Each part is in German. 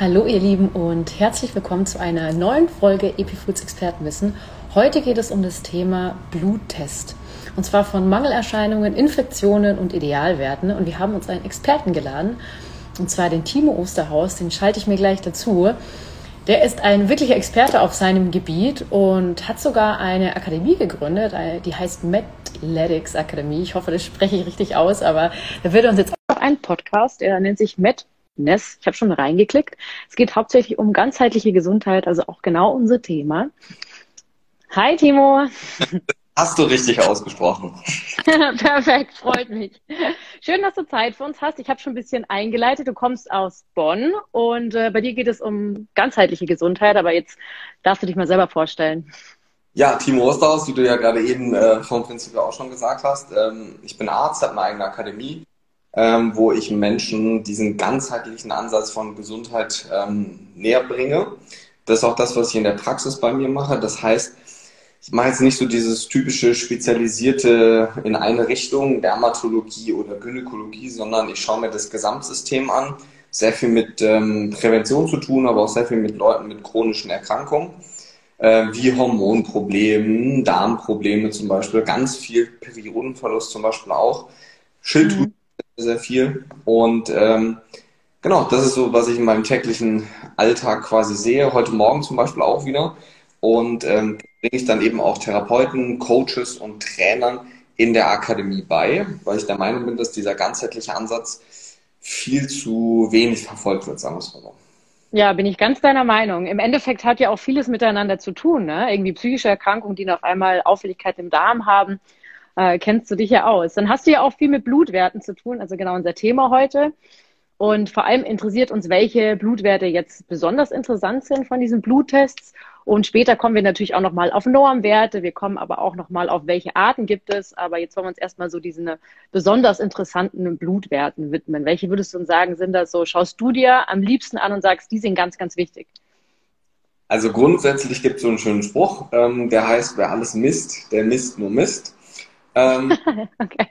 Hallo ihr Lieben und herzlich willkommen zu einer neuen Folge Epifoods Expertenwissen. Heute geht es um das Thema Bluttest. Und zwar von Mangelerscheinungen, Infektionen und Idealwerten. Und wir haben uns einen Experten geladen, und zwar den Timo Osterhaus, den schalte ich mir gleich dazu. Der ist ein wirklicher Experte auf seinem Gebiet und hat sogar eine Akademie gegründet, die heißt Medletics Akademie. Ich hoffe, das spreche ich richtig aus, aber da wird uns jetzt auch ein Podcast, der nennt sich MedNess. Ich habe schon reingeklickt. Es geht hauptsächlich um ganzheitliche Gesundheit, also auch genau unser Thema. Hi Timo. Hast du richtig ausgesprochen. Perfekt, freut mich. Schön, dass du Zeit für uns hast. Ich habe schon ein bisschen eingeleitet. Du kommst aus Bonn und äh, bei dir geht es um ganzheitliche Gesundheit, aber jetzt darfst du dich mal selber vorstellen. Ja, Timo Osterhaus, wie du ja gerade eben äh, vom Prinzip auch schon gesagt hast. Ähm, ich bin Arzt, habe eine eigene Akademie, ähm, wo ich Menschen diesen ganzheitlichen Ansatz von Gesundheit ähm, näher bringe. Das ist auch das, was ich in der Praxis bei mir mache. Das heißt, ich mache jetzt nicht so dieses typische spezialisierte in eine Richtung, Dermatologie oder Gynäkologie, sondern ich schaue mir das Gesamtsystem an. Sehr viel mit ähm, Prävention zu tun, aber auch sehr viel mit Leuten mit chronischen Erkrankungen, äh, wie Hormonprobleme, Darmprobleme zum Beispiel, ganz viel Periodenverlust zum Beispiel auch, Schilddrüse mhm. Sehr viel und ähm, genau, das ist so, was ich in meinem täglichen Alltag quasi sehe. Heute Morgen zum Beispiel auch wieder und ähm, bringe ich dann eben auch Therapeuten, Coaches und Trainern in der Akademie bei, weil ich der Meinung bin, dass dieser ganzheitliche Ansatz viel zu wenig verfolgt wird, sagen wir es mal so. Ja, bin ich ganz deiner Meinung. Im Endeffekt hat ja auch vieles miteinander zu tun. Ne? Irgendwie psychische Erkrankungen, die auf einmal Auffälligkeit im Darm haben, äh, kennst du dich ja aus. Dann hast du ja auch viel mit Blutwerten zu tun, also genau unser Thema heute. Und vor allem interessiert uns, welche Blutwerte jetzt besonders interessant sind von diesen Bluttests und später kommen wir natürlich auch nochmal auf Normwerte. Wir kommen aber auch nochmal auf welche Arten gibt es. Aber jetzt wollen wir uns erstmal so diesen besonders interessanten Blutwerten widmen. Welche würdest du uns sagen, sind das so? Schaust du dir am liebsten an und sagst, die sind ganz, ganz wichtig? Also grundsätzlich gibt es so einen schönen Spruch, ähm, der heißt, wer alles misst, der misst nur Mist. Ähm, okay.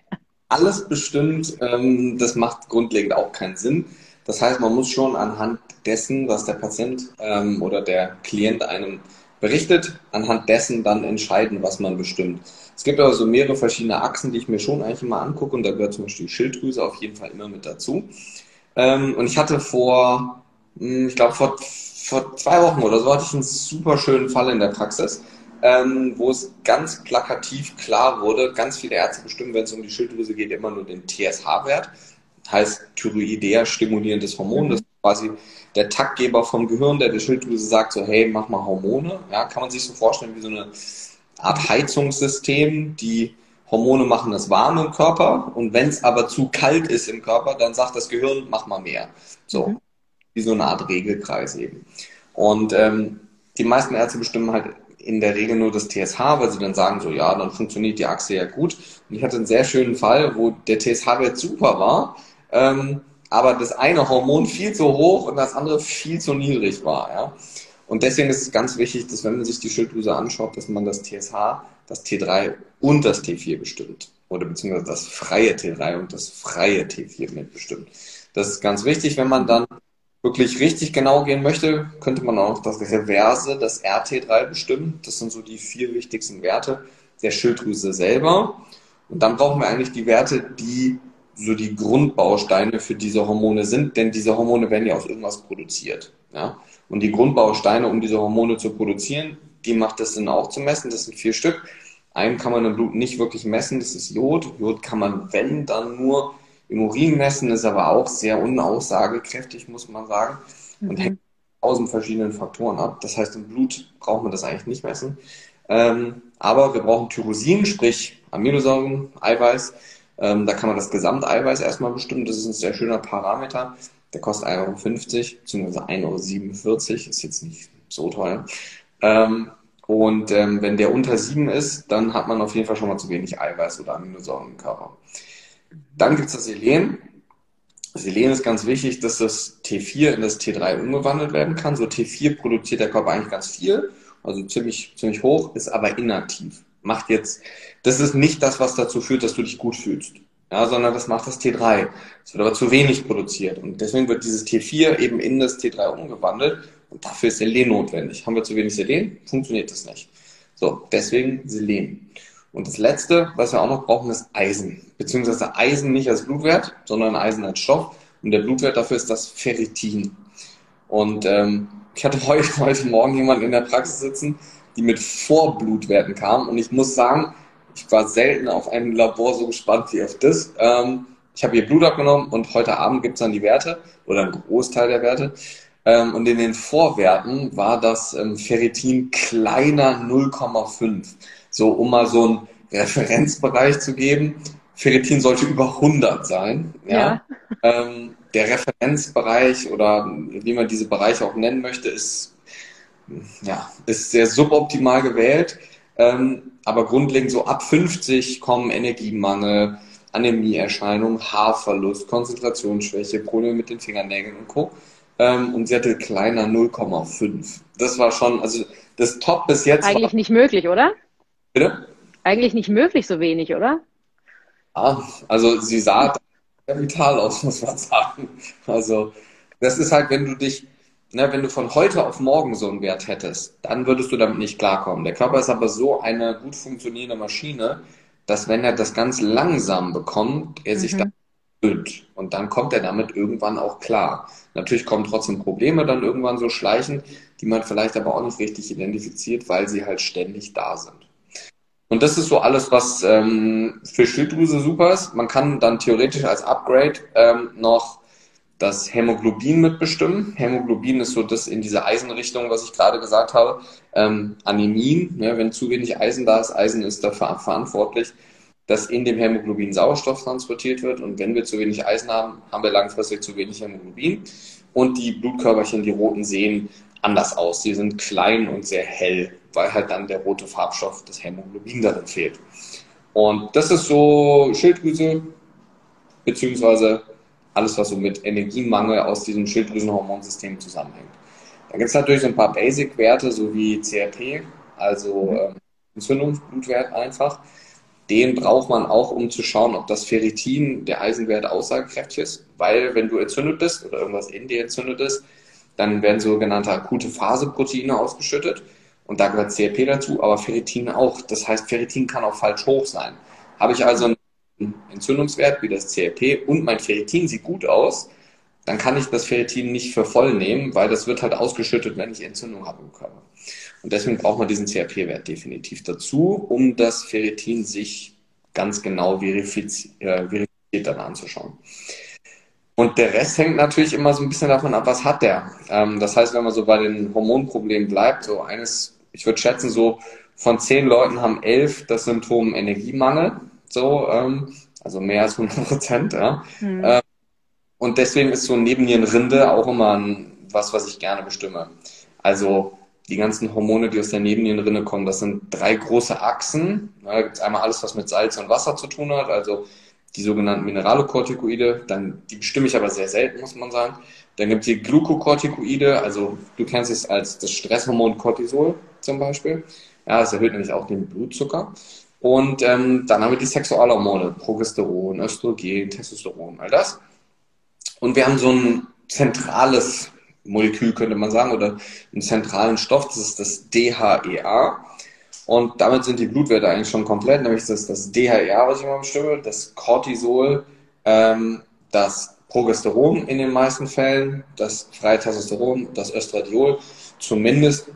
Alles bestimmt, ähm, das macht grundlegend auch keinen Sinn. Das heißt, man muss schon anhand dessen, was der Patient ähm, oder der Klient einem berichtet, anhand dessen dann entscheiden, was man bestimmt. Es gibt aber so mehrere verschiedene Achsen, die ich mir schon eigentlich immer angucke und da gehört zum Beispiel die Schilddrüse auf jeden Fall immer mit dazu. Ähm, und ich hatte vor, hm, ich glaube vor, vor zwei Wochen oder so hatte ich einen super schönen Fall in der Praxis, ähm, wo es ganz plakativ klar wurde, ganz viele Ärzte bestimmen, wenn es um die Schilddrüse geht, immer nur den TSH-Wert heißt Thyroidea stimulierendes Hormon. Das ist quasi der Taktgeber vom Gehirn, der der Schilddrüse sagt so, hey, mach mal Hormone. Ja, kann man sich so vorstellen wie so eine Art Heizungssystem. Die Hormone machen das warm im Körper und wenn es aber zu kalt ist im Körper, dann sagt das Gehirn, mach mal mehr. So, mhm. wie so eine Art Regelkreis eben. Und ähm, die meisten Ärzte bestimmen halt in der Regel nur das TSH, weil sie dann sagen so, ja, dann funktioniert die Achse ja gut. Und ich hatte einen sehr schönen Fall, wo der TSH-Wert super war, ähm, aber das eine Hormon viel zu hoch und das andere viel zu niedrig war. Ja? Und deswegen ist es ganz wichtig, dass wenn man sich die Schilddrüse anschaut, dass man das TSH, das T3 und das T4 bestimmt. Oder beziehungsweise das freie T3 und das freie T4 mitbestimmt. Das ist ganz wichtig, wenn man dann wirklich richtig genau gehen möchte, könnte man auch das Reverse, das RT3 bestimmen. Das sind so die vier wichtigsten Werte der Schilddrüse selber. Und dann brauchen wir eigentlich die Werte, die so die Grundbausteine für diese Hormone sind, denn diese Hormone werden ja aus irgendwas produziert. Ja? Und die Grundbausteine, um diese Hormone zu produzieren, die macht es dann auch zu messen. Das sind vier Stück. Einen kann man im Blut nicht wirklich messen, das ist Jod. Jod kann man, wenn, dann nur im Urin messen, ist aber auch sehr unaussagekräftig, muss man sagen. Und mhm. hängt tausend verschiedenen Faktoren ab. Das heißt, im Blut braucht man das eigentlich nicht messen. Ähm, aber wir brauchen Tyrosin, sprich Aminosäuren, Eiweiß, ähm, da kann man das Gesamteiweiß erstmal bestimmen. Das ist ein sehr schöner Parameter. Der kostet 1,50 Euro, beziehungsweise 1,47 Euro. Ist jetzt nicht so teuer. Ähm, und ähm, wenn der unter 7 ist, dann hat man auf jeden Fall schon mal zu wenig Eiweiß oder Aminosäuren im Körper. Dann gibt es das Selen. Selen ist ganz wichtig, dass das T4 in das T3 umgewandelt werden kann. So T4 produziert der Körper eigentlich ganz viel, also ziemlich, ziemlich hoch, ist aber inaktiv macht jetzt, das ist nicht das, was dazu führt, dass du dich gut fühlst. ja, sondern das macht das T3. Es wird aber zu wenig produziert und deswegen wird dieses T4 eben in das T3 umgewandelt und dafür ist Selen notwendig. Haben wir zu wenig Selen, funktioniert das nicht. So, deswegen Selen. Und das letzte, was wir auch noch brauchen, ist Eisen. Beziehungsweise Eisen nicht als Blutwert, sondern Eisen als Stoff. Und der Blutwert dafür ist das Ferritin. Und ähm, ich hatte heute, heute Morgen jemanden in der Praxis sitzen, die mit Vorblutwerten kam. Und ich muss sagen, ich war selten auf einem Labor so gespannt wie auf das. Ähm, ich habe ihr Blut abgenommen und heute Abend gibt es dann die Werte oder einen Großteil der Werte. Ähm, und in den Vorwerten war das ähm, Ferritin kleiner 0,5. So, um mal so einen Referenzbereich zu geben. Ferritin sollte über 100 sein. Ja. ja. Ähm, der Referenzbereich oder wie man diese Bereiche auch nennen möchte, ist, ja, ist sehr suboptimal gewählt. Ähm, aber grundlegend so ab 50 kommen Energiemangel, Anämieerscheinungen, Haarverlust, Konzentrationsschwäche, Probleme mit den Fingernägeln und Co. Ähm, und sie hatte kleiner 0,5. Das war schon, also das Top bis jetzt. Eigentlich war, nicht möglich, oder? Bitte? Eigentlich nicht möglich so wenig, oder? Ja, also sie sah sehr vital aus, muss man sagen. Also das ist halt, wenn du dich ne, wenn du von heute auf morgen so einen Wert hättest, dann würdest du damit nicht klarkommen. Der Körper ist aber so eine gut funktionierende Maschine, dass wenn er das ganz langsam bekommt, er sich mhm. dann gewöhnt. Und dann kommt er damit irgendwann auch klar. Natürlich kommen trotzdem Probleme dann irgendwann so schleichend, die man vielleicht aber auch nicht richtig identifiziert, weil sie halt ständig da sind. Und das ist so alles, was ähm, für Schilddrüse super ist. Man kann dann theoretisch als Upgrade ähm, noch das Hämoglobin mitbestimmen. Hämoglobin ist so das in diese Eisenrichtung, was ich gerade gesagt habe. Ähm, Anämien, ja, wenn zu wenig Eisen da ist, Eisen ist dafür verantwortlich, dass in dem Hämoglobin Sauerstoff transportiert wird. Und wenn wir zu wenig Eisen haben, haben wir langfristig zu wenig Hämoglobin. Und die Blutkörperchen, die roten, sehen anders aus. Sie sind klein und sehr hell, weil halt dann der rote Farbstoff, das Hämoglobin darin fehlt. Und das ist so Schilddrüse, beziehungsweise alles, was so mit Energiemangel aus diesem Schilddrüsenhormonsystem zusammenhängt. Da gibt es natürlich so ein paar Basic-Werte, so wie CRP, also ähm, Entzündungsblutwert einfach. Den braucht man auch, um zu schauen, ob das Ferritin, der Eisenwert, aussagekräftig ist. Weil wenn du entzündet bist oder irgendwas in dir entzündet ist, dann werden sogenannte akute Phaseproteine ausgeschüttet. Und da gehört CRP dazu, aber Ferritin auch. Das heißt, Ferritin kann auch falsch hoch sein. Habe ich also Entzündungswert wie das CRP und mein Ferritin sieht gut aus, dann kann ich das Ferritin nicht für voll nehmen, weil das wird halt ausgeschüttet, wenn ich Entzündung habe im Körper. Und deswegen braucht man diesen CRP-Wert definitiv dazu, um das Ferritin sich ganz genau verifiziert, äh, verifiziert dann anzuschauen. Und der Rest hängt natürlich immer so ein bisschen davon ab, was hat der. Ähm, das heißt, wenn man so bei den Hormonproblemen bleibt, so eines, ich würde schätzen, so von zehn Leuten haben elf das Symptom Energiemangel so, ähm, also mehr als 100 Prozent, ja. Mhm. Ähm, und deswegen ist so Nebennierenrinde auch immer ein, was, was ich gerne bestimme. Also die ganzen Hormone, die aus der Nebennierenrinde kommen, das sind drei große Achsen. Da gibt es einmal alles, was mit Salz und Wasser zu tun hat, also die sogenannten Mineralokortikoide, dann, die bestimme ich aber sehr selten, muss man sagen. Dann gibt es die Glukokortikoide, also du kennst es als das Stresshormon Cortisol zum Beispiel. Ja, es erhöht nämlich auch den Blutzucker. Und ähm, dann haben wir die Sexualhormone, Progesteron, Östrogen, Testosteron, all das. Und wir haben so ein zentrales Molekül, könnte man sagen, oder einen zentralen Stoff, das ist das DHEA. Und damit sind die Blutwerte eigentlich schon komplett, nämlich das, das DHEA, was ich mal bestimme, das Cortisol, ähm, das Progesteron in den meisten Fällen, das freie Testosteron, das Östradiol, zumindest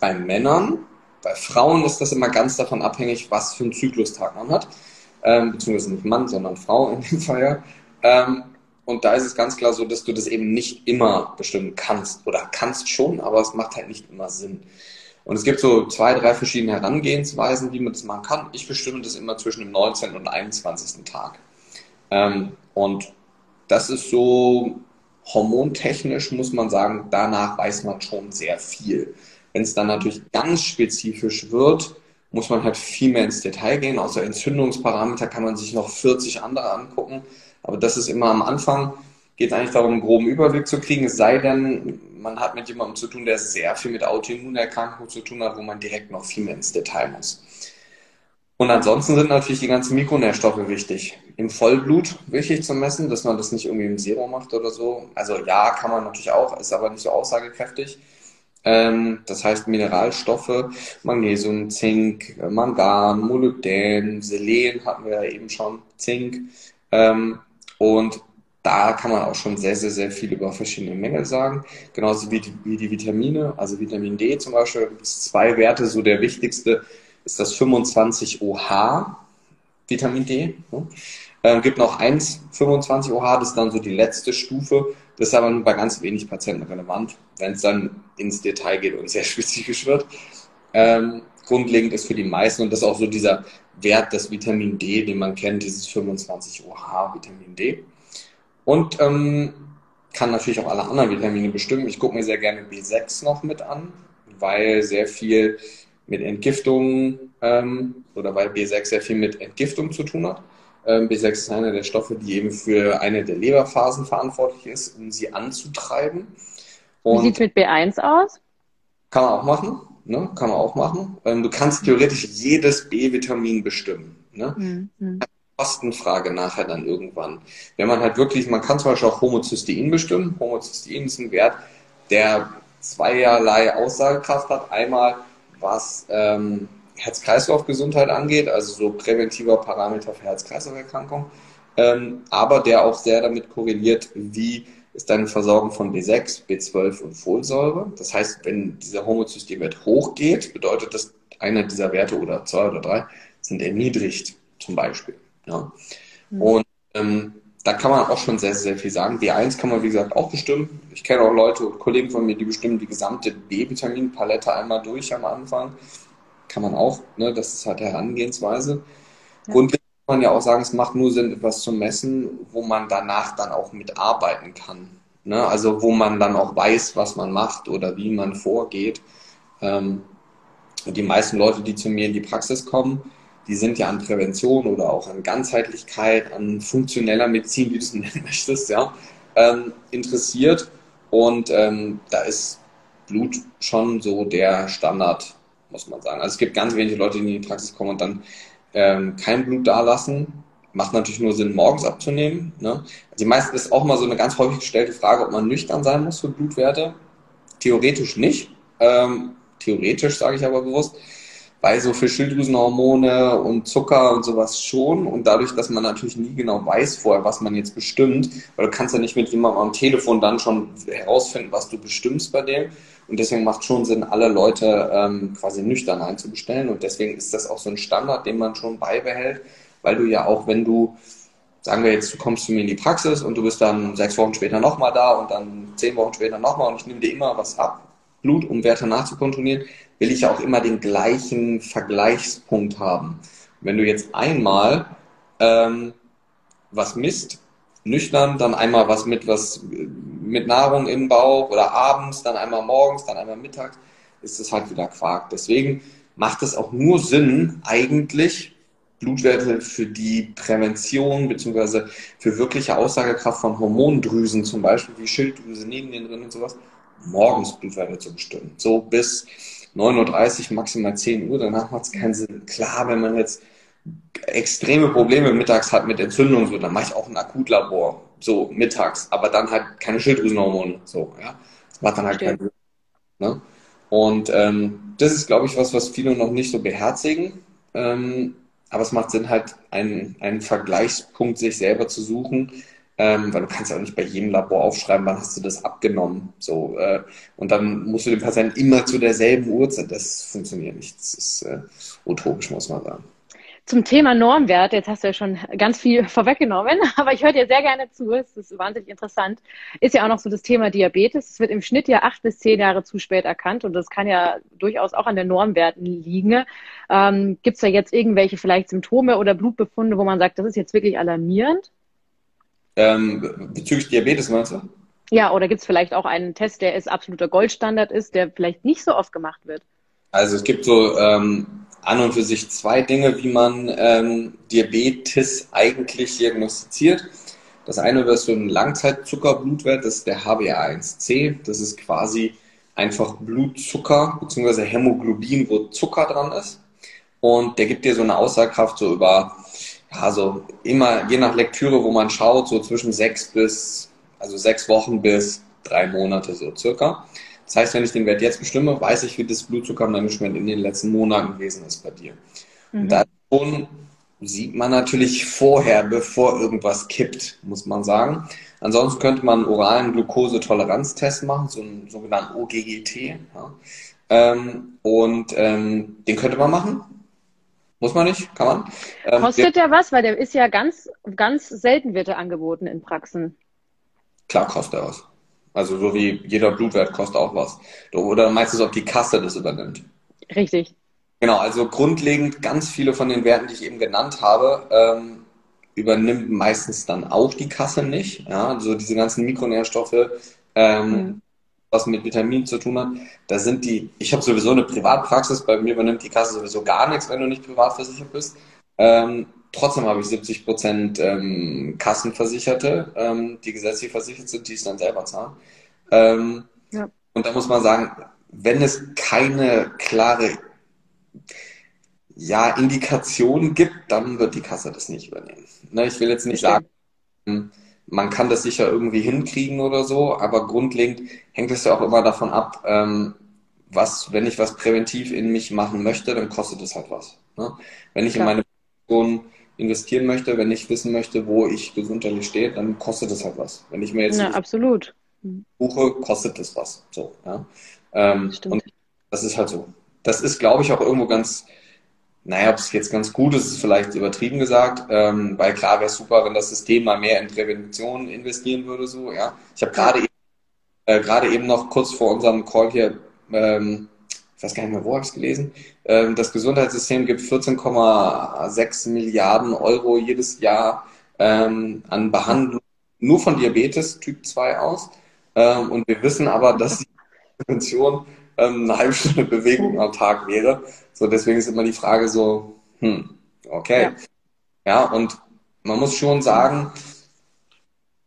bei Männern bei Frauen ist das immer ganz davon abhängig, was für einen Zyklustag man hat. Ähm, beziehungsweise nicht Mann, sondern Frau in dem Fall ja. Ähm, und da ist es ganz klar so, dass du das eben nicht immer bestimmen kannst. Oder kannst schon, aber es macht halt nicht immer Sinn. Und es gibt so zwei, drei verschiedene Herangehensweisen, wie man das machen kann. Ich bestimme das immer zwischen dem 19. und 21. Tag. Ähm, und das ist so hormontechnisch, muss man sagen, danach weiß man schon sehr viel. Wenn es dann natürlich ganz spezifisch wird, muss man halt viel mehr ins Detail gehen. Außer Entzündungsparameter kann man sich noch 40 andere angucken. Aber das ist immer am Anfang, geht eigentlich darum, einen groben Überblick zu kriegen. Es sei denn, man hat mit jemandem zu tun, der sehr viel mit Autoimmunerkrankungen zu tun hat, wo man direkt noch viel mehr ins Detail muss. Und ansonsten sind natürlich die ganzen Mikronährstoffe wichtig. Im Vollblut wichtig zu messen, dass man das nicht irgendwie im Serum macht oder so. Also ja, kann man natürlich auch, ist aber nicht so aussagekräftig. Ähm, das heißt Mineralstoffe, Magnesium, Zink, Mangan, Molybdän, Selen hatten wir ja eben schon, Zink. Ähm, und da kann man auch schon sehr, sehr, sehr viel über verschiedene Mängel sagen. Genauso wie die, wie die Vitamine, also Vitamin D zum Beispiel, da gibt es zwei Werte, so der wichtigste ist das 25OH, Vitamin D. Ne? Ähm, gibt noch eins 25OH, das ist dann so die letzte Stufe. Das ist aber nur bei ganz wenig Patienten relevant, wenn es dann ins Detail geht und sehr spezifisch wird. Ähm, grundlegend ist für die meisten und das ist auch so dieser Wert des Vitamin D, den man kennt, dieses 25OH Vitamin D. Und ähm, kann natürlich auch alle anderen Vitamine bestimmen. Ich gucke mir sehr gerne B6 noch mit an, weil sehr viel mit Entgiftung ähm, oder weil B6 sehr viel mit Entgiftung zu tun hat. Ähm, B6 ist einer der Stoffe, die eben für eine der Leberphasen verantwortlich ist, um sie anzutreiben. Und Wie sieht es mit B1 aus? Kann man auch machen. Ne? Kann man auch machen. Ähm, du kannst theoretisch jedes B-Vitamin bestimmen. Ne? Mhm. Kostenfrage nachher dann irgendwann. Wenn man halt wirklich, man kann zum Beispiel auch Homozystein bestimmen. Homozystein ist ein Wert, der zweierlei Aussagekraft hat. Einmal was ähm, Herz-Kreislauf-Gesundheit angeht, also so präventiver Parameter für Herz-Kreislauf-Erkrankungen, ähm, aber der auch sehr damit korreliert, wie ist deine Versorgung von B6, B12 und Folsäure. Das heißt, wenn dieser Homozystemwert hochgeht, bedeutet das, einer dieser Werte oder zwei oder drei sind erniedrigt, zum Beispiel. Ja. Mhm. Und ähm, da kann man auch schon sehr, sehr viel sagen. B1 kann man, wie gesagt, auch bestimmen. Ich kenne auch Leute, Kollegen von mir, die bestimmen die gesamte B-Vitaminpalette einmal durch am Anfang. Kann man auch, ne? das ist halt Herangehensweise. Ja. Grundlegend kann man ja auch sagen, es macht nur Sinn, etwas zu messen, wo man danach dann auch mitarbeiten kann. Ne? Also wo man dann auch weiß, was man macht oder wie man vorgeht. Ähm, die meisten Leute, die zu mir in die Praxis kommen, die sind ja an Prävention oder auch an Ganzheitlichkeit, an funktioneller Medizin, wie du es nennen möchtest, ja, ähm, interessiert. Und ähm, da ist Blut schon so der Standard, muss man sagen. Also es gibt ganz wenige Leute, die in die Praxis kommen und dann ähm, kein Blut dalassen. Macht natürlich nur Sinn, morgens abzunehmen. Ne? Also die meisten ist auch mal so eine ganz häufig gestellte Frage, ob man nüchtern sein muss für Blutwerte. Theoretisch nicht. Ähm, theoretisch sage ich aber bewusst bei so für Schilddrüsenhormone und Zucker und sowas schon. Und dadurch, dass man natürlich nie genau weiß vorher, was man jetzt bestimmt, weil du kannst ja nicht mit jemandem am Telefon dann schon herausfinden, was du bestimmst bei dem. Und deswegen macht schon Sinn, alle Leute ähm, quasi nüchtern einzubestellen. Und deswegen ist das auch so ein Standard, den man schon beibehält, weil du ja auch, wenn du, sagen wir jetzt, du kommst zu mir in die Praxis und du bist dann sechs Wochen später nochmal da und dann zehn Wochen später nochmal und ich nehme dir immer was ab, Blut, um Werte nachzukontrollieren, will ich auch immer den gleichen Vergleichspunkt haben. Wenn du jetzt einmal ähm, was misst, nüchtern, dann einmal was mit was mit Nahrung im Bauch oder abends, dann einmal morgens, dann einmal mittags, ist das halt wieder Quark. Deswegen macht es auch nur Sinn, eigentlich Blutwerte für die Prävention beziehungsweise für wirkliche Aussagekraft von Hormondrüsen, zum Beispiel wie Schilddrüse, Nebennierenrinde und sowas, morgens Blutwerte zu bestimmen. So bis 9.30 Uhr, maximal 10 Uhr, danach macht es keinen Sinn. Klar, wenn man jetzt extreme Probleme mittags hat mit Entzündungen, so, dann mache ich auch ein Akutlabor, so mittags, aber dann halt keine Schilddrüsenhormone, so, ja. Das macht dann halt keinen Sinn. Ne? Und ähm, das ist, glaube ich, was, was viele noch nicht so beherzigen. Ähm, aber es macht Sinn, halt einen, einen Vergleichspunkt sich selber zu suchen, ähm, weil du kannst ja auch nicht bei jedem Labor aufschreiben, wann hast du das abgenommen. So, äh, und dann musst du den Patienten immer zu derselben Uhrzeit. Das funktioniert nicht. Das ist äh, utopisch, muss man sagen. Zum Thema Normwert, jetzt hast du ja schon ganz viel vorweggenommen, aber ich höre dir sehr gerne zu, es ist wahnsinnig interessant. Ist ja auch noch so das Thema Diabetes. Es wird im Schnitt ja acht bis zehn Jahre zu spät erkannt und das kann ja durchaus auch an den Normwerten liegen. Ähm, Gibt es da jetzt irgendwelche vielleicht Symptome oder Blutbefunde, wo man sagt, das ist jetzt wirklich alarmierend? Ähm, bezüglich Diabetes meinst du? Ja, oder gibt es vielleicht auch einen Test, der ist absoluter Goldstandard ist, der vielleicht nicht so oft gemacht wird? Also es gibt so ähm, an und für sich zwei Dinge, wie man ähm, Diabetes eigentlich diagnostiziert. Das eine ist so ein Langzeitzuckerblutwert, das ist der HbA1c. Das ist quasi einfach Blutzucker bzw. Hämoglobin, wo Zucker dran ist. und der gibt dir so eine Aussagekraft so über, ja, so immer, je nach Lektüre, wo man schaut, so zwischen sechs bis, also sechs Wochen bis drei Monate so circa. Das heißt, wenn ich den Wert jetzt bestimme, weiß ich, wie das Blutzuckermanagement in den letzten Monaten gewesen ist bei dir. Mhm. Und da schon sieht man natürlich vorher, bevor irgendwas kippt, muss man sagen. Ansonsten könnte man einen oralen Glukosetoleranztest machen, so einen sogenannten OGGT. Ja. Ähm, und ähm, den könnte man machen. Muss man nicht, kann man. Ähm, Kostet der, der was? Weil der ist ja ganz, ganz selten wird er angeboten in Praxen. Klar kostet er was. Also so wie jeder Blutwert kostet auch was. Oder meinst du, ob die Kasse das übernimmt? Richtig. Genau, also grundlegend ganz viele von den Werten, die ich eben genannt habe, ähm, übernimmt meistens dann auch die Kasse nicht. Ja, also diese ganzen Mikronährstoffe, ähm, mhm. Was mit Vitaminen zu tun hat, da sind die, ich habe sowieso eine Privatpraxis, bei mir übernimmt die Kasse sowieso gar nichts, wenn du nicht privat versichert bist. Ähm, trotzdem habe ich 70 Prozent ähm, Kassenversicherte, ähm, die gesetzlich versichert sind, die es dann selber zahlen. Ähm, ja. Und da muss man sagen, wenn es keine klare ja, Indikationen gibt, dann wird die Kasse das nicht übernehmen. Ne, ich will jetzt nicht sagen, man kann das sicher irgendwie hinkriegen oder so, aber grundlegend hängt es ja auch immer davon ab, ähm, was, wenn ich was präventiv in mich machen möchte, dann kostet es halt was. Ne? Wenn ich Klar. in meine Person investieren möchte, wenn ich wissen möchte, wo ich gesundheitlich stehe, dann kostet es halt was. Wenn ich mir jetzt ja, absolut. buche, kostet es was. So, ja. Ähm, und das ist halt so. Das ist, glaube ich, auch irgendwo ganz, naja, ob es jetzt ganz gut ist, ist vielleicht übertrieben gesagt, ähm, weil klar wäre es super, wenn das System mal mehr in Prävention investieren würde, so, ja. Ich habe gerade eben, äh, gerade eben noch kurz vor unserem Call hier ähm, ich weiß gar nicht mehr, wo habe ich es gelesen, ähm, das Gesundheitssystem gibt 14,6 Milliarden Euro jedes Jahr ähm, an Behandlung nur von Diabetes Typ 2 aus. Ähm, und wir wissen aber, dass die Prävention eine halbe Stunde Bewegung am Tag wäre. So, deswegen ist immer die Frage so, hm, okay. Ja, ja und man muss schon sagen,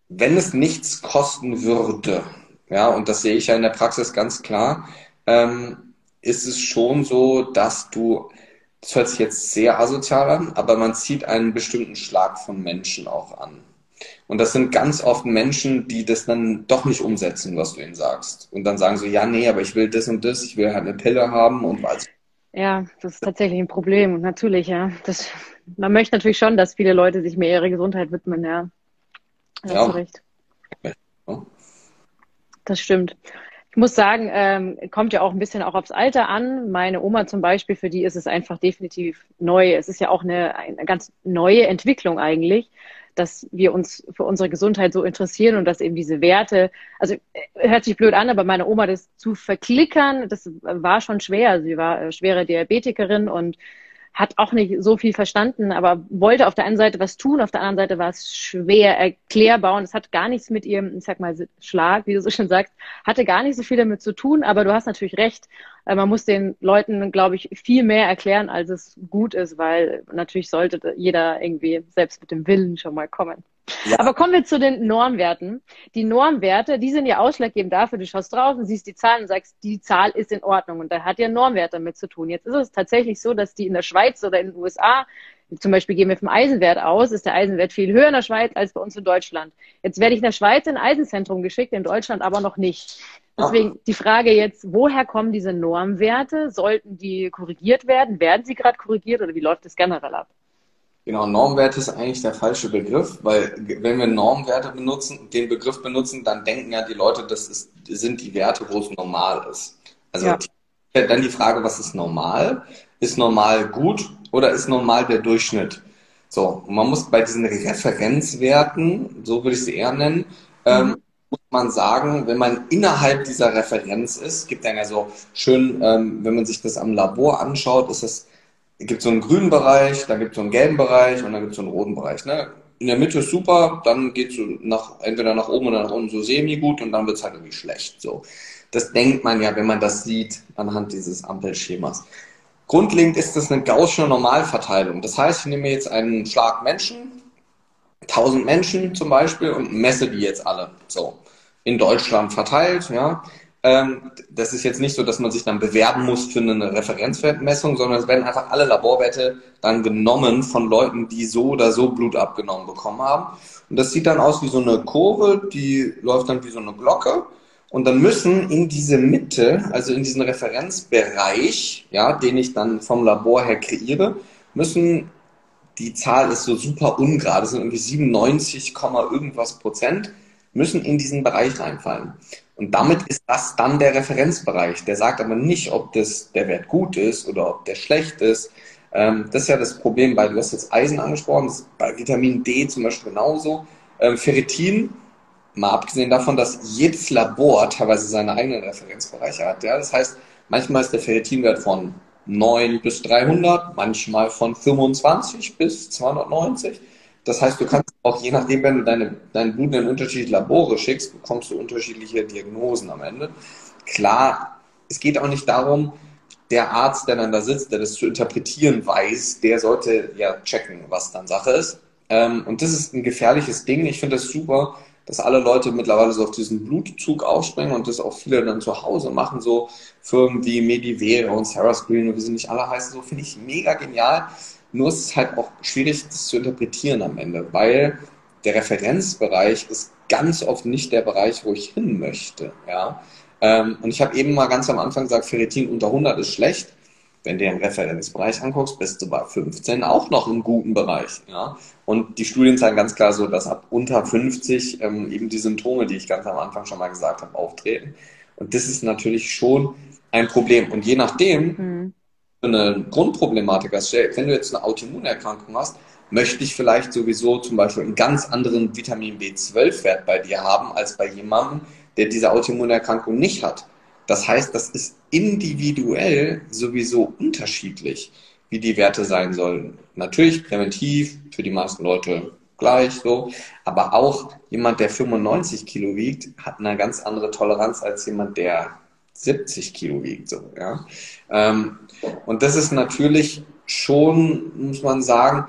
wenn es nichts kosten würde, ja, und das sehe ich ja in der Praxis ganz klar, ähm, ist es schon so, dass du, das hört sich jetzt sehr asozial an, aber man zieht einen bestimmten Schlag von Menschen auch an. Und das sind ganz oft Menschen, die das dann doch nicht umsetzen, was du ihnen sagst. Und dann sagen so, ja, nee, aber ich will das und das, ich will halt eine Pille haben und was. Ja, das ist tatsächlich ein Problem. Und natürlich, ja. Das, man möchte natürlich schon, dass viele Leute sich mehr ihrer Gesundheit widmen, ja. Da ja. hast recht. Das stimmt. Ich muss sagen, ähm, kommt ja auch ein bisschen auch aufs Alter an. Meine Oma zum Beispiel, für die ist es einfach definitiv neu. Es ist ja auch eine, eine ganz neue Entwicklung eigentlich, dass wir uns für unsere Gesundheit so interessieren und dass eben diese Werte, also äh, hört sich blöd an, aber meine Oma das zu verklickern, das war schon schwer. Sie war äh, schwere Diabetikerin und hat auch nicht so viel verstanden, aber wollte auf der einen Seite was tun, auf der anderen Seite war es schwer erklärbar und es hat gar nichts mit ihrem, ich sag mal, Schlag, wie du so schön sagst, hatte gar nicht so viel damit zu tun, aber du hast natürlich recht. Äh, man muss den Leuten, glaube ich, viel mehr erklären, als es gut ist, weil natürlich sollte jeder irgendwie selbst mit dem Willen schon mal kommen. Ja. Aber kommen wir zu den Normwerten. Die Normwerte, die sind ja ausschlaggebend dafür, du schaust drauf und siehst die Zahlen und sagst, die Zahl ist in Ordnung. Und da hat ja Normwert damit zu tun. Jetzt ist es tatsächlich so, dass die in der Schweiz oder in den USA, zum Beispiel gehen wir vom Eisenwert aus, ist der Eisenwert viel höher in der Schweiz als bei uns in Deutschland. Jetzt werde ich in der Schweiz in ein Eisenzentrum geschickt, in Deutschland aber noch nicht. Deswegen die Frage jetzt, woher kommen diese Normwerte? Sollten die korrigiert werden? Werden sie gerade korrigiert oder wie läuft das generell ab? Genau, Normwerte ist eigentlich der falsche Begriff, weil wenn wir Normwerte benutzen, den Begriff benutzen, dann denken ja die Leute, das ist, sind die Werte, wo es normal ist. Also ja. dann die Frage, was ist normal? Ist normal gut oder ist normal der Durchschnitt? So, und man muss bei diesen Referenzwerten, so würde ich sie eher nennen, ähm, mhm. ähm, muss man sagen, wenn man innerhalb dieser Referenz ist, gibt dann ja so schön, ähm, wenn man sich das am Labor anschaut, ist es gibt so einen grünen Bereich, dann gibt es so einen gelben Bereich und dann gibt es so einen roten Bereich. Ne? In der Mitte ist super, dann geht es so nach, entweder nach oben oder nach unten so semi-gut und dann wird es halt irgendwie schlecht. So. Das denkt man ja, wenn man das sieht anhand dieses Ampelschemas. Grundlegend ist das eine gaußsche Normalverteilung. Das heißt, ich nehme jetzt einen Schlag Menschen, 1000 Menschen zum Beispiel und messe die jetzt alle so in Deutschland verteilt, ja. Ähm, das ist jetzt nicht so, dass man sich dann bewerben muss für eine Referenzwertmessung, sondern es werden einfach alle Laborwerte dann genommen von Leuten, die so oder so Blut abgenommen bekommen haben. Und das sieht dann aus wie so eine Kurve, die läuft dann wie so eine Glocke. Und dann müssen in diese Mitte, also in diesen Referenzbereich, ja, den ich dann vom Labor her kreiere, müssen, die Zahl ist so super ungerade, sind irgendwie 97, irgendwas Prozent, müssen in diesen Bereich reinfallen. Und damit ist das dann der Referenzbereich. Der sagt aber nicht, ob das, der Wert gut ist oder ob der schlecht ist. Ähm, das ist ja das Problem bei, du hast jetzt Eisen angesprochen, das ist bei Vitamin D zum Beispiel genauso. Ähm, Ferritin, mal abgesehen davon, dass jedes Labor teilweise seine eigenen Referenzbereiche hat. Ja? Das heißt, manchmal ist der Ferritinwert von 9 bis 300, manchmal von 25 bis 290. Das heißt, du kannst auch je nachdem, wenn du deine, dein Blut in unterschiedliche Labore schickst, bekommst du unterschiedliche Diagnosen am Ende. Klar, es geht auch nicht darum, der Arzt, der dann da sitzt, der das zu interpretieren weiß, der sollte ja checken, was dann Sache ist. Ähm, und das ist ein gefährliches Ding. Ich finde das super, dass alle Leute mittlerweile so auf diesen Blutzug aufspringen und das auch viele dann zu Hause machen, so Firmen wie Medivere und Sarah Screen und wie sie nicht alle heißen, so finde ich mega genial. Nur ist es halt auch schwierig, das zu interpretieren am Ende, weil der Referenzbereich ist ganz oft nicht der Bereich, wo ich hin möchte. Ja? Ähm, und ich habe eben mal ganz am Anfang gesagt, Ferritin unter 100 ist schlecht. Wenn du den Referenzbereich anguckst, bist du bei 15 auch noch im guten Bereich. Ja? Und die Studien zeigen ganz klar so, dass ab unter 50 ähm, eben die Symptome, die ich ganz am Anfang schon mal gesagt habe, auftreten. Und das ist natürlich schon ein Problem. Und je nachdem, mhm eine Grundproblematik hast. Wenn du jetzt eine Autoimmunerkrankung hast, möchte ich vielleicht sowieso zum Beispiel einen ganz anderen Vitamin B12-Wert bei dir haben, als bei jemandem, der diese Autoimmunerkrankung nicht hat. Das heißt, das ist individuell sowieso unterschiedlich, wie die Werte sein sollen. Natürlich präventiv, für die meisten Leute gleich so, aber auch jemand, der 95 Kilo wiegt, hat eine ganz andere Toleranz als jemand, der 70 Kilo wiegt. So, ja. Ähm, und das ist natürlich schon, muss man sagen,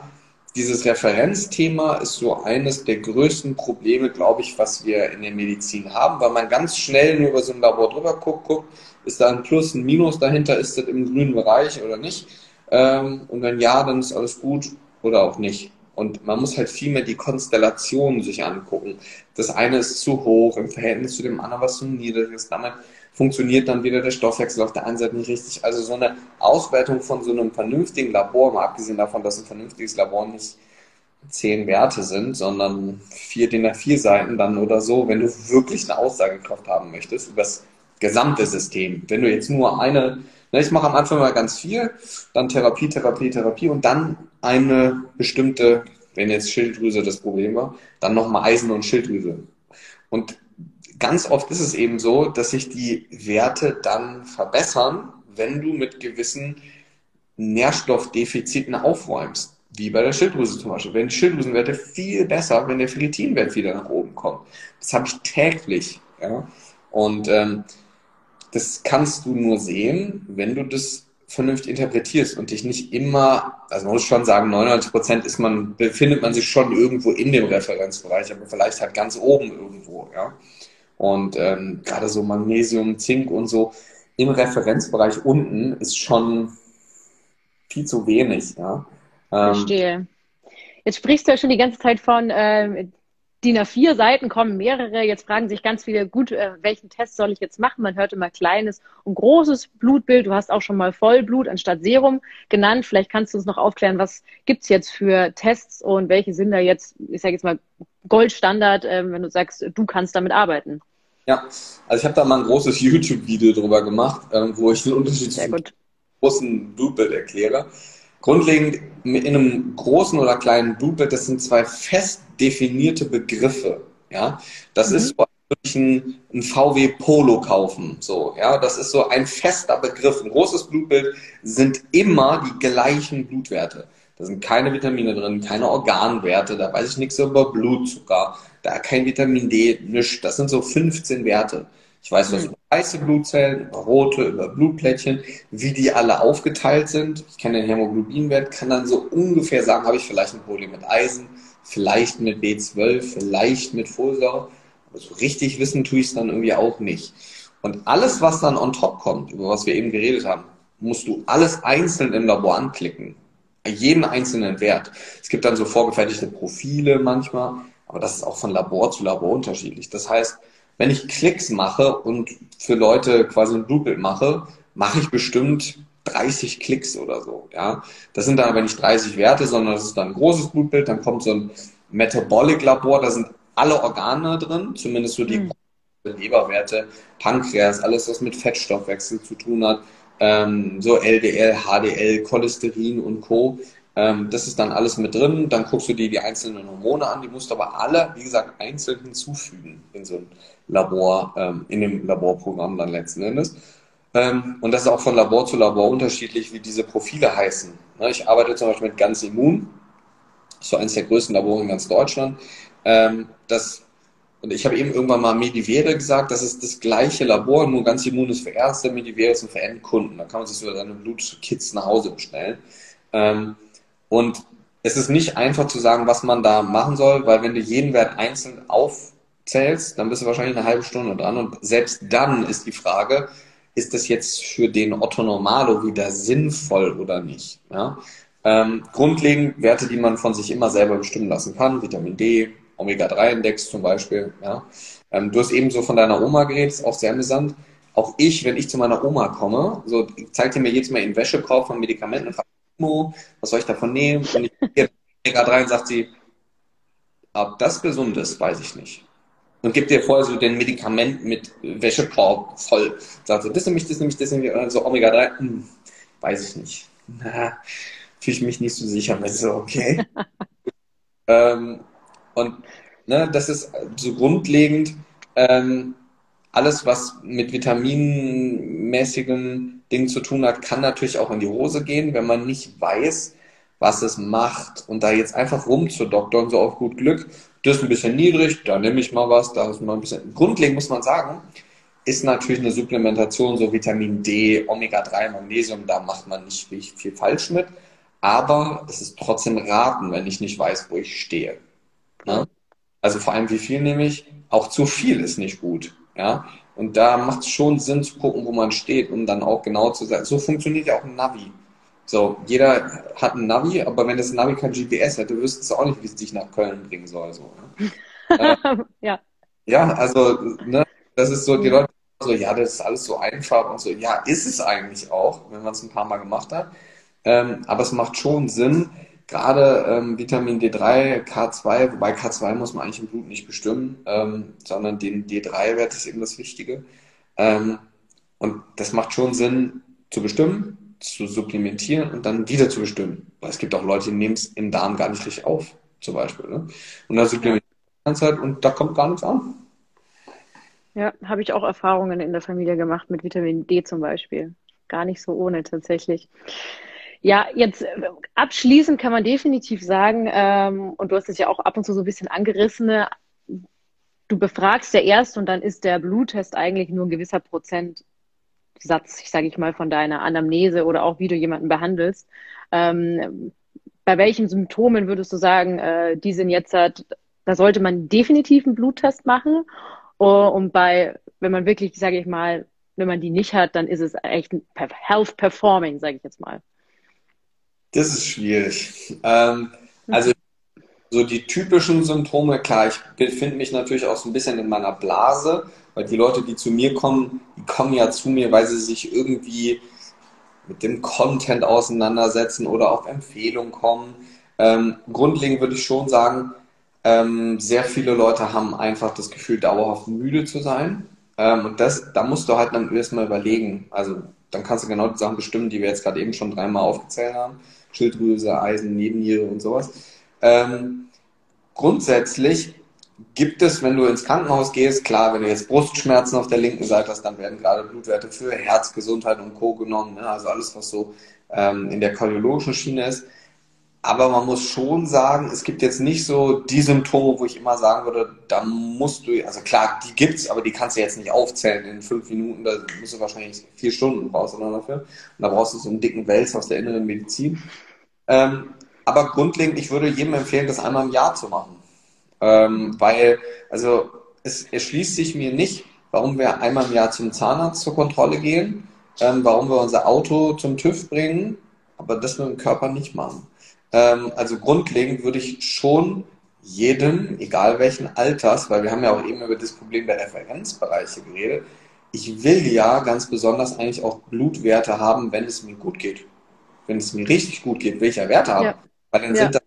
dieses Referenzthema ist so eines der größten Probleme, glaube ich, was wir in der Medizin haben, weil man ganz schnell nur über so ein Labor drüber guckt, guckt, ist da ein Plus, ein Minus dahinter, ist das im grünen Bereich oder nicht? Ähm, und wenn ja, dann ist alles gut oder auch nicht. Und man muss halt viel mehr die Konstellation sich angucken. Das eine ist zu hoch im Verhältnis zu dem anderen, was zu niedrig ist. Damit funktioniert dann wieder der Stoffwechsel auf der einen Seite nicht richtig. Also so eine Auswertung von so einem vernünftigen Labor, mal abgesehen davon, dass ein vernünftiges Labor nicht zehn Werte sind, sondern vier DIN A4 Seiten dann oder so, wenn du wirklich eine Aussagekraft haben möchtest über das gesamte System. Wenn du jetzt nur eine, ne, ich mache am Anfang mal ganz viel, dann Therapie, Therapie, Therapie und dann eine bestimmte, wenn jetzt Schilddrüse das Problem war, dann nochmal Eisen und Schilddrüse. Und ganz oft ist es eben so, dass sich die Werte dann verbessern, wenn du mit gewissen Nährstoffdefiziten aufräumst. Wie bei der Schilddrüse zum Beispiel. Wenn Schilddrüsenwerte viel besser, wenn der Ferritinwert wieder nach oben kommt. Das habe ich täglich. Ja? Und ähm, das kannst du nur sehen, wenn du das vernünftig interpretierst und dich nicht immer, also man muss schon sagen, 99 Prozent ist man, befindet man sich schon irgendwo in dem Referenzbereich, aber vielleicht halt ganz oben irgendwo, ja. Und ähm, gerade so Magnesium, Zink und so im Referenzbereich unten ist schon viel zu wenig. Ja? Ähm, Verstehe. Jetzt sprichst du ja schon die ganze Zeit von äh, DIN A4 Seiten kommen mehrere. Jetzt fragen sich ganz viele, gut, äh, welchen Test soll ich jetzt machen? Man hört immer kleines und großes Blutbild. Du hast auch schon mal Vollblut anstatt Serum genannt. Vielleicht kannst du uns noch aufklären, was gibt's jetzt für Tests und welche sind da jetzt, ich sage jetzt mal, Goldstandard, äh, wenn du sagst, du kannst damit arbeiten? Ja, also ich habe da mal ein großes YouTube-Video drüber gemacht, ähm, wo ich den Unterschied zwischen großen Blutbild erkläre. Grundlegend in einem großen oder kleinen Blutbild, das sind zwei fest definierte Begriffe. Ja, das mhm. ist so ein, ein VW Polo kaufen. So, ja, das ist so ein fester Begriff. Ein großes Blutbild sind immer die gleichen Blutwerte. Da sind keine Vitamine drin, keine Organwerte, da weiß ich nichts über Blutzucker, da kein Vitamin D, nichts. Das sind so 15 Werte. Ich weiß was mhm. über weiße Blutzellen, über rote, über Blutplättchen, wie die alle aufgeteilt sind. Ich kenne den Hämoglobinwert, kann dann so ungefähr sagen, habe ich vielleicht ein Problem mit Eisen, vielleicht mit B12, vielleicht mit Folsäure. Aber so richtig wissen tue ich es dann irgendwie auch nicht. Und alles, was dann on top kommt, über was wir eben geredet haben, musst du alles einzeln im Labor anklicken. Jeden einzelnen Wert. Es gibt dann so vorgefertigte Profile manchmal, aber das ist auch von Labor zu Labor unterschiedlich. Das heißt, wenn ich Klicks mache und für Leute quasi ein Blutbild mache, mache ich bestimmt 30 Klicks oder so. Ja, das sind dann aber nicht 30 Werte, sondern das ist dann ein großes Blutbild. Dann kommt so ein Metabolic-Labor, da sind alle Organe drin, zumindest so die mhm. Leberwerte, Pankreas, alles, was mit Fettstoffwechsel zu tun hat, ähm, so LDL, HDL, Cholesterin und Co. Ähm, das ist dann alles mit drin. Dann guckst du dir die einzelnen Hormone an, die musst du aber alle, wie gesagt, einzeln hinzufügen in so ein Labor, ähm, in dem Laborprogramm dann letzten Endes. Ähm, und das ist auch von Labor zu Labor unterschiedlich, wie diese Profile heißen. Ne, ich arbeite zum Beispiel mit Ganz Immun, so eines der größten Labore in ganz Deutschland. Ähm, das, und ich habe eben irgendwann mal Medivere gesagt, das ist das gleiche Labor, nur Ganz Immun ist für Ärzte, Medivere ist für Endkunden. Da kann man sich so seine Blutkits nach Hause bestellen. Ähm, und es ist nicht einfach zu sagen, was man da machen soll, weil wenn du jeden Wert einzeln aufzählst, dann bist du wahrscheinlich eine halbe Stunde dran. Und selbst dann ist die Frage, ist das jetzt für den Otto Normalo wieder sinnvoll oder nicht? Ja? Ähm, grundlegend Werte, die man von sich immer selber bestimmen lassen kann, Vitamin D, Omega-3-Index zum Beispiel. Ja? Ähm, du hast eben so von deiner Oma geredet, ist auch sehr amüsant. Auch ich, wenn ich zu meiner Oma komme, so zeigt ihr mir jetzt mal in Wäschekorb von Medikamenten und fragt, was soll ich davon nehmen? Und ich gehe Omega-3 und sagt sie, ob das gesund ist, weiß ich nicht und gibt dir vorher so den Medikament mit Wäschekorb voll. Sagt so, das nehme ich, das nehme ich, das nehme ich. Und so Omega-3, hm, weiß ich nicht. Na, fühle ich mich nicht so sicher mit. So, okay. ähm, und ne, das ist so grundlegend ähm, alles, was mit vitaminmäßigen Dingen zu tun hat, kann natürlich auch in die Hose gehen, wenn man nicht weiß, was es macht und da jetzt einfach rumzudoktern, so auf gut Glück das ist ein bisschen niedrig, da nehme ich mal was, da ist mal ein bisschen. Grundlegend muss man sagen, ist natürlich eine Supplementation, so Vitamin D, Omega-3, Magnesium, da macht man nicht viel falsch mit. Aber es ist trotzdem raten, wenn ich nicht weiß, wo ich stehe. Ne? Also vor allem, wie viel nehme ich? Auch zu viel ist nicht gut. Ja? Und da macht es schon Sinn zu gucken, wo man steht, um dann auch genau zu sagen. So funktioniert ja auch ein Navi. So, jeder hat ein Navi, aber wenn das Navi kein GPS hätte, wüssten sie auch nicht, wie es dich nach Köln bringen soll. So, ne? ja. Ja, also, ne, das ist so, die Leute so, ja, das ist alles so einfach und so. Ja, ist es eigentlich auch, wenn man es ein paar Mal gemacht hat. Ähm, aber es macht schon Sinn, gerade ähm, Vitamin D3, K2, wobei K2 muss man eigentlich im Blut nicht bestimmen, ähm, sondern den D3-Wert ist eben das Wichtige. Ähm, und das macht schon Sinn zu bestimmen zu supplementieren und dann wieder zu bestimmen. Weil es gibt auch Leute, die nehmen es im Darm gar nicht richtig auf, zum Beispiel. Ne? Und dann supplementieren ja. halt und da kommt gar nichts an. Ja, habe ich auch Erfahrungen in der Familie gemacht mit Vitamin D zum Beispiel. Gar nicht so ohne tatsächlich. Ja, jetzt äh, abschließend kann man definitiv sagen, ähm, und du hast es ja auch ab und zu so ein bisschen angerissen, du befragst ja erst und dann ist der Bluttest eigentlich nur ein gewisser Prozent Satz, ich sage ich mal, von deiner Anamnese oder auch wie du jemanden behandelst. Ähm, bei welchen Symptomen würdest du sagen, äh, die sind jetzt, halt, da sollte man definitiv einen Bluttest machen? Und bei, wenn man wirklich, sage ich mal, wenn man die nicht hat, dann ist es echt Health Performing, sage ich jetzt mal. Das ist schwierig. Ähm, also so die typischen Symptome, klar, ich befinde mich natürlich auch so ein bisschen in meiner Blase. Weil die Leute, die zu mir kommen, die kommen ja zu mir, weil sie sich irgendwie mit dem Content auseinandersetzen oder auf Empfehlungen kommen. Ähm, grundlegend würde ich schon sagen, ähm, sehr viele Leute haben einfach das Gefühl, dauerhaft müde zu sein. Ähm, und das, da musst du halt dann erstmal überlegen. Also dann kannst du genau die Sachen bestimmen, die wir jetzt gerade eben schon dreimal aufgezählt haben. Schilddrüse, Eisen, Nebenniere und sowas. Ähm, grundsätzlich gibt es, wenn du ins Krankenhaus gehst, klar, wenn du jetzt Brustschmerzen auf der linken Seite hast, dann werden gerade Blutwerte für Herzgesundheit und Co. genommen, ne? also alles, was so ähm, in der kardiologischen Schiene ist. Aber man muss schon sagen, es gibt jetzt nicht so die Symptome, wo ich immer sagen würde, da musst du, also klar, die gibt's, aber die kannst du jetzt nicht aufzählen in fünf Minuten, da musst du wahrscheinlich vier Stunden brauchst du dafür. Und da brauchst du so einen dicken Wels aus der inneren Medizin. Ähm, aber grundlegend, ich würde jedem empfehlen, das einmal im Jahr zu machen. Ähm, weil, also es erschließt sich mir nicht, warum wir einmal im Jahr zum Zahnarzt zur Kontrolle gehen, ähm, warum wir unser Auto zum TÜV bringen, aber das mit dem Körper nicht machen. Ähm, also grundlegend würde ich schon jedem, egal welchen Alters, weil wir haben ja auch eben über das Problem der Referenzbereiche geredet, ich will ja ganz besonders eigentlich auch Blutwerte haben, wenn es mir gut geht. Wenn es mir richtig gut geht, will ich ja Werte haben. Ja. Weil dann ja. sind das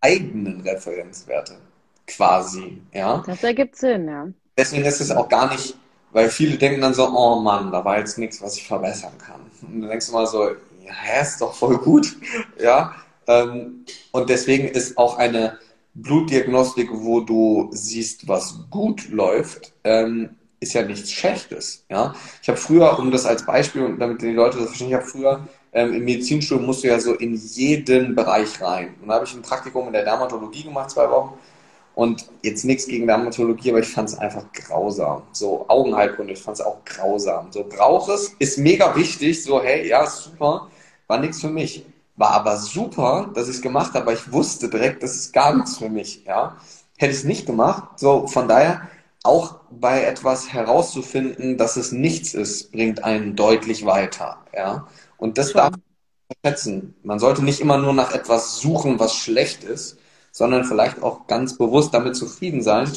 eigenen Referenzwerte quasi. Ja? Das ergibt Sinn, ja. Deswegen ist es auch gar nicht, weil viele denken dann so, oh Mann, da war jetzt nichts, was ich verbessern kann. Und dann denkst du mal so, ja, ist doch voll gut. Ja. Ähm, und deswegen ist auch eine Blutdiagnostik, wo du siehst, was gut läuft, ähm, ist ja nichts Schlechtes. Ja? Ich habe früher, um das als Beispiel und damit die Leute das verstehen, ich habe früher ähm, im Medizinstudium musst du ja so in jeden Bereich rein. Und da habe ich ein Praktikum in der Dermatologie gemacht, zwei Wochen. Und jetzt nichts gegen Dermatologie, aber ich fand es einfach grausam. So Augenheilkunde, ich fand es auch grausam. So brauche es, ist mega wichtig. So, hey, ja, super, war nichts für mich. War aber super, dass ich es gemacht habe, aber ich wusste direkt, das ist gar nichts für mich. Ja, hätte ich es nicht gemacht. So, von daher auch bei etwas herauszufinden, dass es nichts ist, bringt einen deutlich weiter. Ja, und das darf man schätzen. Man sollte nicht immer nur nach etwas suchen, was schlecht ist, sondern vielleicht auch ganz bewusst damit zufrieden sein,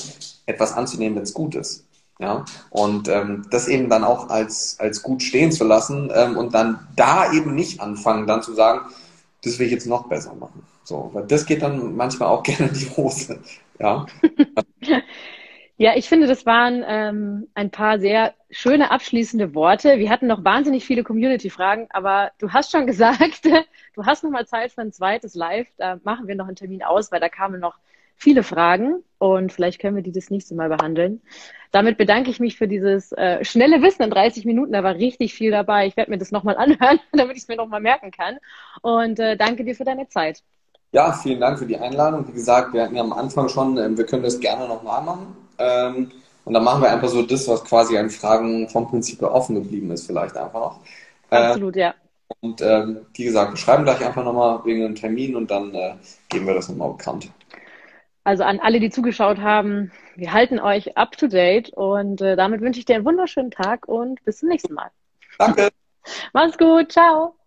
etwas anzunehmen, wenn es gut ist. Ja, und ähm, das eben dann auch als, als gut stehen zu lassen ähm, und dann da eben nicht anfangen, dann zu sagen, das will ich jetzt noch besser machen. So, weil das geht dann manchmal auch gerne in die Hose. Ja. Ja, ich finde, das waren ähm, ein paar sehr schöne abschließende Worte. Wir hatten noch wahnsinnig viele Community-Fragen, aber du hast schon gesagt, du hast noch mal Zeit für ein zweites Live. Da machen wir noch einen Termin aus, weil da kamen noch viele Fragen und vielleicht können wir die das nächste Mal behandeln. Damit bedanke ich mich für dieses äh, schnelle Wissen in 30 Minuten. Da war richtig viel dabei. Ich werde mir das nochmal anhören, damit ich es mir nochmal merken kann. Und äh, danke dir für deine Zeit. Ja, vielen Dank für die Einladung. Wie gesagt, wir hatten ja am Anfang schon, äh, wir können das gerne nochmal machen. Ähm, und dann machen wir einfach so das, was quasi an Fragen vom Prinzip her offen geblieben ist, vielleicht einfach noch. Äh, Absolut, ja. Und ähm, wie gesagt, wir schreiben gleich einfach nochmal wegen einem Termin und dann äh, geben wir das nochmal bekannt. Also an alle, die zugeschaut haben, wir halten euch up to date und äh, damit wünsche ich dir einen wunderschönen Tag und bis zum nächsten Mal. Danke. Mach's gut, ciao.